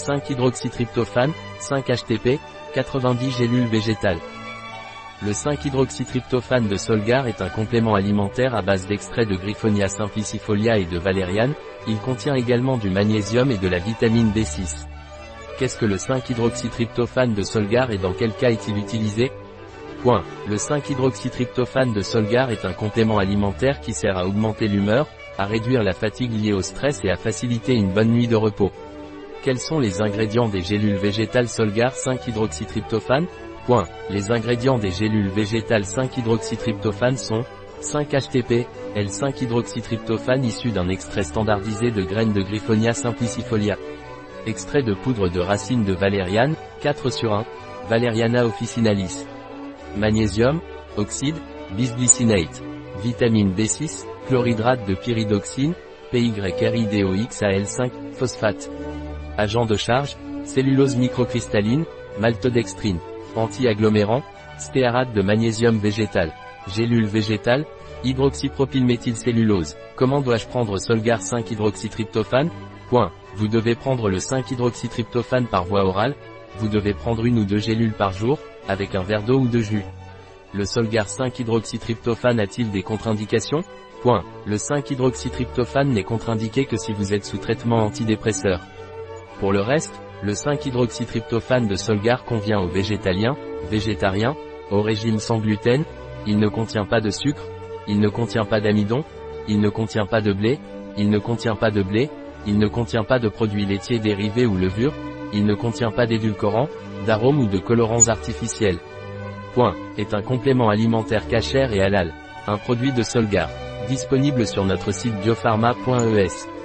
5-hydroxytryptophane, 5-HTP, 90 gélules végétales. Le 5-hydroxytryptophane de Solgar est un complément alimentaire à base d'extrait de Griffonia simplicifolia et de valériane, il contient également du magnésium et de la vitamine B6. Qu'est-ce que le 5-hydroxytryptophane de Solgar et dans quel cas est-il utilisé? Point. Le 5-hydroxytryptophane de Solgar est un complément alimentaire qui sert à augmenter l'humeur, à réduire la fatigue liée au stress et à faciliter une bonne nuit de repos. Quels sont les ingrédients des gélules végétales Solgar 5-hydroxytryptophane Point. Les ingrédients des gélules végétales 5-hydroxytryptophane sont 5-HTP, L5-hydroxytryptophane issu d'un extrait standardisé de graines de Griffonia simplicifolia. Extrait de poudre de racines de valériane, 4 sur 1, Valeriana officinalis. Magnésium, oxyde, bisglycinate. Vitamine B6, chlorhydrate de pyridoxine, PYRIDOXAL5, phosphate. Agent de charge, cellulose microcristalline, maltodextrine. Anti-agglomérant, stéarate de magnésium végétal. Gélule végétale, hydroxypropylméthylcellulose. Comment dois-je prendre Solgar 5 hydroxytryptophane Point. Vous devez prendre le 5 hydroxytryptophane par voie orale. Vous devez prendre une ou deux gélules par jour, avec un verre d'eau ou de jus. Le Solgar 5 hydroxytryptophane a-t-il des contre-indications Point. Le 5 hydroxytryptophane n'est contre-indiqué que si vous êtes sous traitement antidépresseur. Pour le reste, le 5-hydroxytryptophane de Solgar convient aux végétaliens, végétariens, au régime sans gluten, il ne contient pas de sucre, il ne contient pas d'amidon, il ne contient pas de blé, il ne contient pas de blé, il ne contient pas de produits laitiers dérivés ou levures, il ne contient pas d'édulcorants, d'arômes ou de colorants artificiels. Point, est un complément alimentaire cachère et halal, un produit de Solgar, disponible sur notre site biopharma.es.